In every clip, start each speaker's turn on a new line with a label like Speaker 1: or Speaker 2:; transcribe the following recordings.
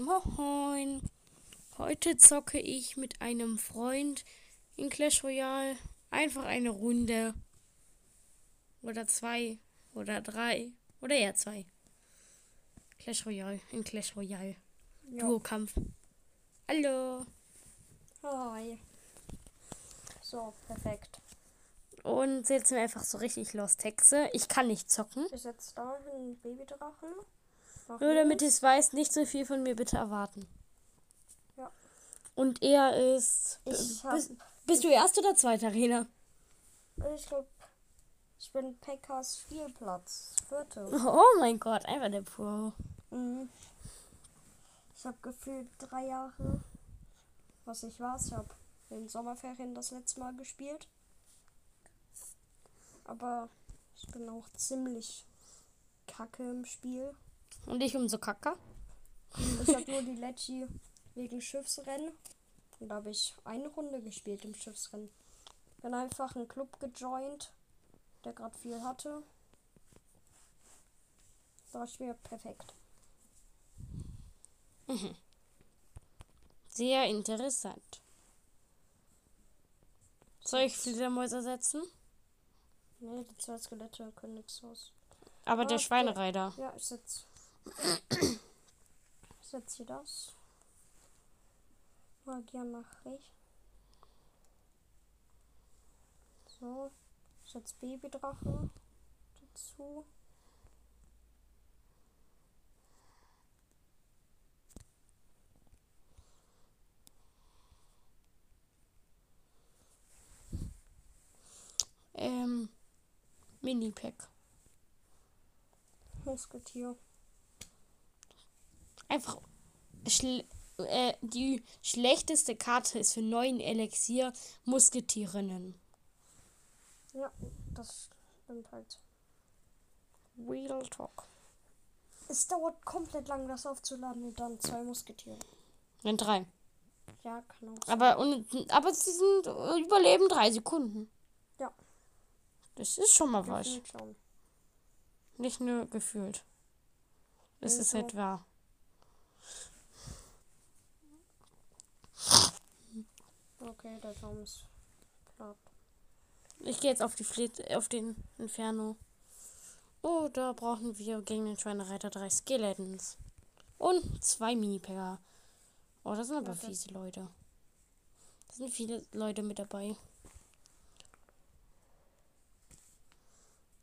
Speaker 1: Moin, moin. Heute zocke ich mit einem Freund in Clash Royale einfach eine Runde. Oder zwei. Oder drei. Oder eher zwei. Clash Royale. In Clash Royale.
Speaker 2: Ja.
Speaker 1: Duo-Kampf. Hallo.
Speaker 2: Hi. So, perfekt.
Speaker 1: Und setzen wir einfach so richtig Lost Hexe. Ich kann nicht zocken.
Speaker 2: Ich setze da einen Babydrachen.
Speaker 1: Nur damit es weiß, nicht so viel von mir bitte erwarten.
Speaker 2: Ja.
Speaker 1: Und er ist.
Speaker 2: Ich hab-
Speaker 1: bist, bist du erster oder zweiter Arena?
Speaker 2: Ich glaube, ich bin Pekkas Spielplatz. Vierte.
Speaker 1: Oh mein Gott, einfach der Pro.
Speaker 2: Mhm. Ich habe gefühlt drei Jahre, was ich war. Ich habe in den Sommerferien das letzte Mal gespielt. Aber ich bin auch ziemlich kacke im Spiel.
Speaker 1: Und ich umso kacker.
Speaker 2: Ich habe nur die Lecci wegen Schiffsrennen. Und da habe ich eine Runde gespielt im Schiffsrennen. Bin einfach einen Club gejoint, der gerade viel hatte. War mir perfekt.
Speaker 1: Sehr interessant. Soll ich Fledermäuse setzen?
Speaker 2: Ne, die zwei Skelette können nichts aus.
Speaker 1: Aber
Speaker 2: Ah,
Speaker 1: der
Speaker 2: okay.
Speaker 1: Schweinereiter.
Speaker 2: Ja, ich setz. Ich setz hier das. Magier nach rechts. So. Ich setz Babydrache dazu.
Speaker 1: Ähm, Mini-Pack.
Speaker 2: Musketier.
Speaker 1: Einfach. Schle äh, die schlechteste Karte ist für neuen Elixier Musketierinnen.
Speaker 2: Ja, das stimmt halt.
Speaker 1: Real Talk.
Speaker 2: Es dauert komplett lang, das aufzuladen und dann zwei Musketiere.
Speaker 1: Wenn drei.
Speaker 2: Ja, kann auch sein.
Speaker 1: Aber, und, aber sie sind äh, überleben drei Sekunden.
Speaker 2: Ja.
Speaker 1: Das ist schon mal was.
Speaker 2: Gefühlt schon.
Speaker 1: Nicht nur gefühlt. Es ist
Speaker 2: Also.
Speaker 1: halt wahr.
Speaker 2: Okay, der Baum ist platt.
Speaker 1: Ich gehe jetzt auf die Fleet, auf den Inferno. Oh, da brauchen wir gegen den Schweinereiter drei Skeletons. Und zwei Mini-Packer. Oh, das sind aber
Speaker 2: das-
Speaker 1: fiese Leute. Da sind viele Leute mit dabei.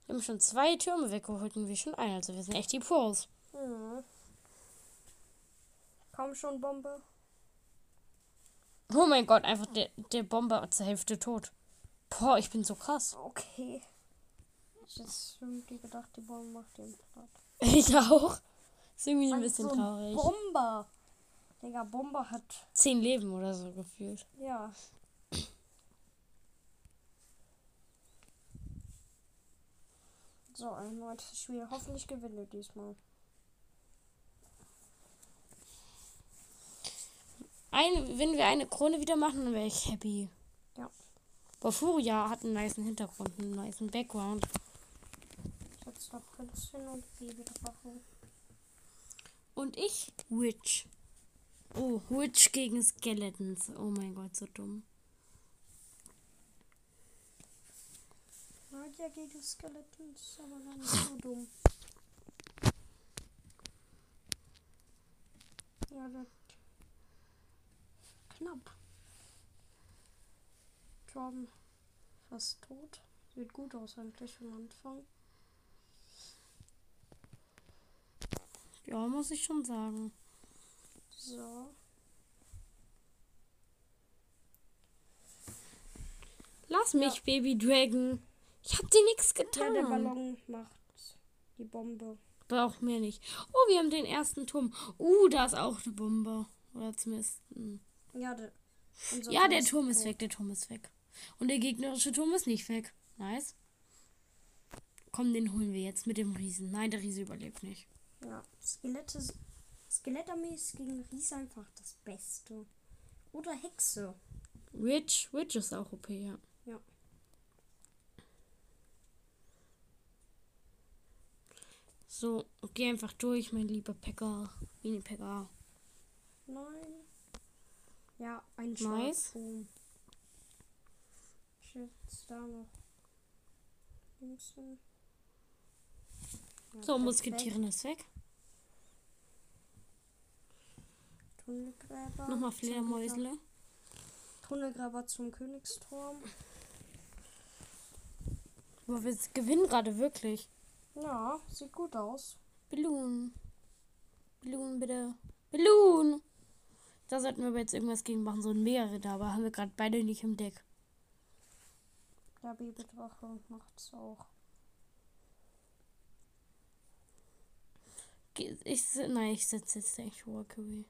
Speaker 1: Wir haben schon zwei Türme weggeholt und wir schon einen. Also wir sind echt die Pros.
Speaker 2: Mhm. Komm schon, Bombe.
Speaker 1: Oh mein Gott, einfach der, der Bomber zur Hälfte tot. Boah, ich bin so krass.
Speaker 2: Okay. Ich jetzt irgendwie gedacht, die Bombe macht den platt.
Speaker 1: Ich auch. Ist irgendwie ein bisschen
Speaker 2: so
Speaker 1: traurig.
Speaker 2: Bomber. Digga, Bomber hat.
Speaker 1: Zehn Leben oder so gefühlt.
Speaker 2: Ja. So, ein neues Spiel. Hoffentlich gewinne diesmal.
Speaker 1: Ein, wenn wir eine Krone wieder machen, dann wäre ich happy.
Speaker 2: Ja.
Speaker 1: Aber Furia hat einen nice Hintergrund, einen nice Background.
Speaker 2: Ich setze da Prinzessin und Babydrachen.
Speaker 1: Und ich Witch. Oh, Witch gegen Skeletons. Oh mein Gott, so dumm.
Speaker 2: Magier gegen Skeletons, aber gar nicht so dumm. Ja, das. Knapp. Torben fast tot. Sieht gut aus eigentlich am Anfang.
Speaker 1: Ja, muss ich schon sagen.
Speaker 2: So.
Speaker 1: Lass mich, Baby Dragon. Ich hab dir nichts
Speaker 2: Ja,
Speaker 1: getan.
Speaker 2: der Ballon macht die Bombe.
Speaker 1: Braucht mir nicht. Oh, wir haben den ersten Turm. Uh, da ist auch eine Bombe. Oder zumindest. hm.
Speaker 2: Ja, der, unser
Speaker 1: Ja, der
Speaker 2: ist
Speaker 1: Turm ist
Speaker 2: tot.
Speaker 1: weg. Der Turm ist weg. Und der gegnerische Turm ist nicht weg. Nice. Komm, den holen wir jetzt mit dem Riesen. Nein, der Riese überlebt nicht.
Speaker 2: Ja, Skelette. Skelettarmee ist gegen Ries einfach das Beste. Oder Hexe.
Speaker 1: Witch, Witch ist auch OP, ja.
Speaker 2: Ja.
Speaker 1: So, geh einfach durch, mein lieber Packer. Mini-Packer.
Speaker 2: Nein. Ja, ein
Speaker 1: Nice.
Speaker 2: Schwarzturm. Ich jetzt da noch links hin. Ja,
Speaker 1: So. Musketieren ist weg.
Speaker 2: Tunnelgräber.
Speaker 1: Nochmal Fledermäusle.
Speaker 2: Tunnelgräber zum Königsturm.
Speaker 1: Aber wir gewinnen gerade wirklich.
Speaker 2: Ja, sieht gut aus.
Speaker 1: Balloon. Balloon, bitte. Balloon! Da sollten wir aber jetzt irgendwas gegen machen, so ein Meerritter, aber haben wir gerade beide nicht im Deck.
Speaker 2: Der Babydrache macht's auch.
Speaker 1: Ich, nein, ich setze jetzt echt Walkery.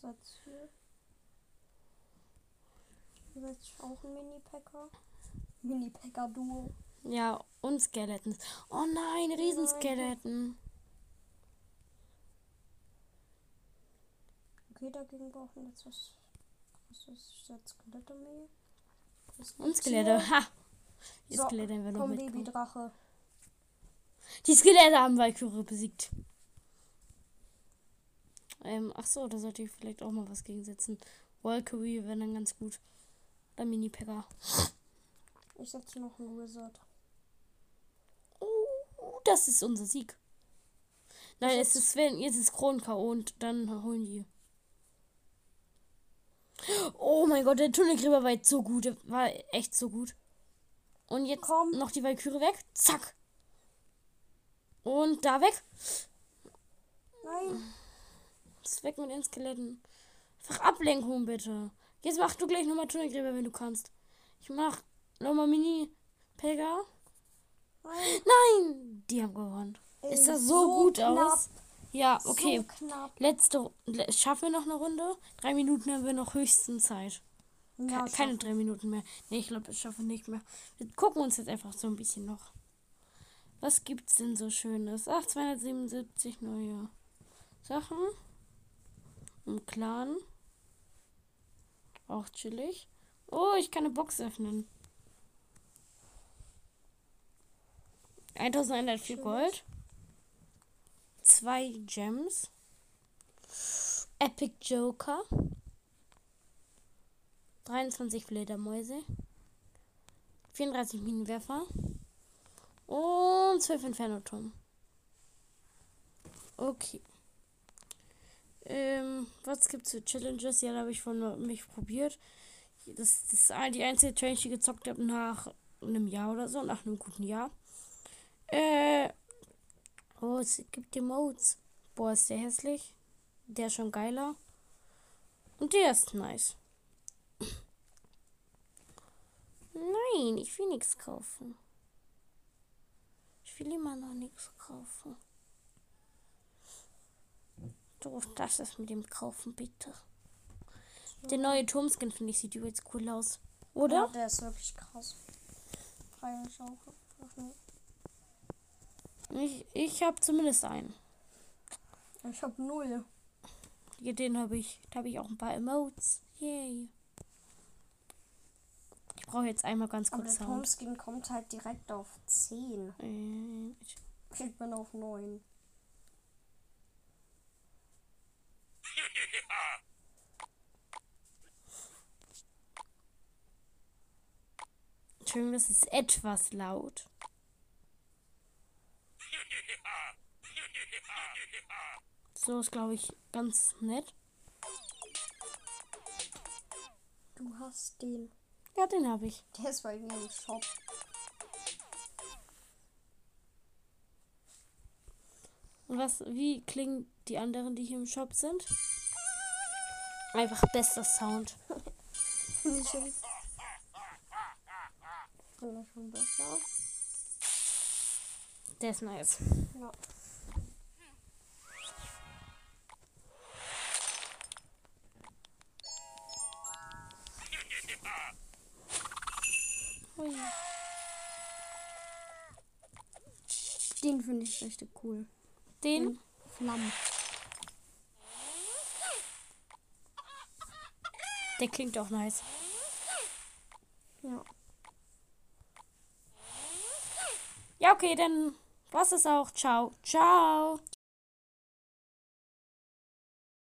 Speaker 2: Setz hier. Setz auch ein Mini-Packer. Mini-Packer-Duo.
Speaker 1: Ja, und Skeletons. Oh nein, Riesenskeleton.
Speaker 2: Okay, dagegen brauchen jetzt was. Was ist jetzt Skelettarmee?
Speaker 1: Und Skelette.
Speaker 2: hier?
Speaker 1: Ha! Die
Speaker 2: So,
Speaker 1: Skelette haben wir noch
Speaker 2: Komm,
Speaker 1: mitgenommen.
Speaker 2: Babydrache.
Speaker 1: Die Skelette haben Valkyrie besiegt. Ähm, ach so, da sollte ich vielleicht auch mal was gegensetzen. Valkyrie wäre dann ganz gut. Oder Mini-Packer.
Speaker 2: Ich setze noch einen Wizard.
Speaker 1: Uh, das ist unser Sieg. Nein, es ist Sven, jetzt ist Kron-K.O. und dann holen die. Oh mein Gott, der Tunnelgräber war jetzt so gut. Der war echt so gut. Und jetzt
Speaker 2: Komm.
Speaker 1: noch die Valkyrie weg. Zack. Und da weg.
Speaker 2: Nein.
Speaker 1: Das weg mit den Skeletten. Einfach Ablenkung bitte. Jetzt mach du gleich nochmal Tunnelgräber, wenn du kannst. Ich mach nochmal Mini-Pega.
Speaker 2: Nein.
Speaker 1: Nein! Die haben gewonnen. Ist das so, gut
Speaker 2: knapp.
Speaker 1: aus? Ja, okay.
Speaker 2: So.
Speaker 1: Letzte. le- Schaffen wir noch eine Runde? Drei Minuten haben wir noch höchsten Zeit.
Speaker 2: Ja,
Speaker 1: Ke keine drei Minuten mehr. Nee, ich glaube, das schaffen wir nicht mehr. Wir gucken uns jetzt einfach so ein bisschen noch. Was gibt's denn so Schönes? Ach, 277 neue Sachen. Im Clan. Auch chillig. Oh, ich kann eine Box öffnen. 1104
Speaker 2: Chillig.
Speaker 1: Gold. Zwei Gems. Epic Joker. 23 Fledermäuse. 34 Minenwerfer. Und 12 Infernoturm. Okay. Ähm, was gibt's für Challenges? Ja, da habe ich von mich probiert. Das, das ist die einzige Challenge, die ich gezockt habe nach einem Jahr oder so, nach einem guten Jahr. Äh, oh, es gibt die Modes. Boah, ist der hässlich. Der ist schon geiler. Und der ist nice. Nein, ich will nichts kaufen. Ich will immer noch nichts kaufen. Du, das ist mit dem Kaufen, bitte. Der neue Turmskin, finde ich, sieht übelst cool aus.
Speaker 2: Ja,
Speaker 1: Oder?
Speaker 2: der ist wirklich krass. Einfach nur.
Speaker 1: Ich, ich habe zumindest einen.
Speaker 2: Ich hab null.
Speaker 1: Den habe ich. Da habe ich auch ein paar Emotes. Yay. Ich brauche jetzt einmal ganz
Speaker 2: Aber
Speaker 1: kurz
Speaker 2: der
Speaker 1: Sound.
Speaker 2: Turmskin kommt halt direkt auf 10.
Speaker 1: Äh, ich-
Speaker 2: Ich bin auf 9.
Speaker 1: Entschuldigung, das ist etwas laut. So ist, glaube ich, ganz nett.
Speaker 2: Du hast den.
Speaker 1: Ja, den habe ich.
Speaker 2: Der ist bei mir im Shop.
Speaker 1: Und was, wie klingen die anderen, die hier im Shop sind? Einfach bester Sound.
Speaker 2: Finde ich schon. Finde ich schon besser.
Speaker 1: Der ist nice.
Speaker 2: Ja. Den finde ich richtig cool.
Speaker 1: Den?
Speaker 2: Flammen.
Speaker 1: Der klingt auch nice.
Speaker 2: Ja.
Speaker 1: Ja, okay, dann war's es auch. Ciao. Ciao.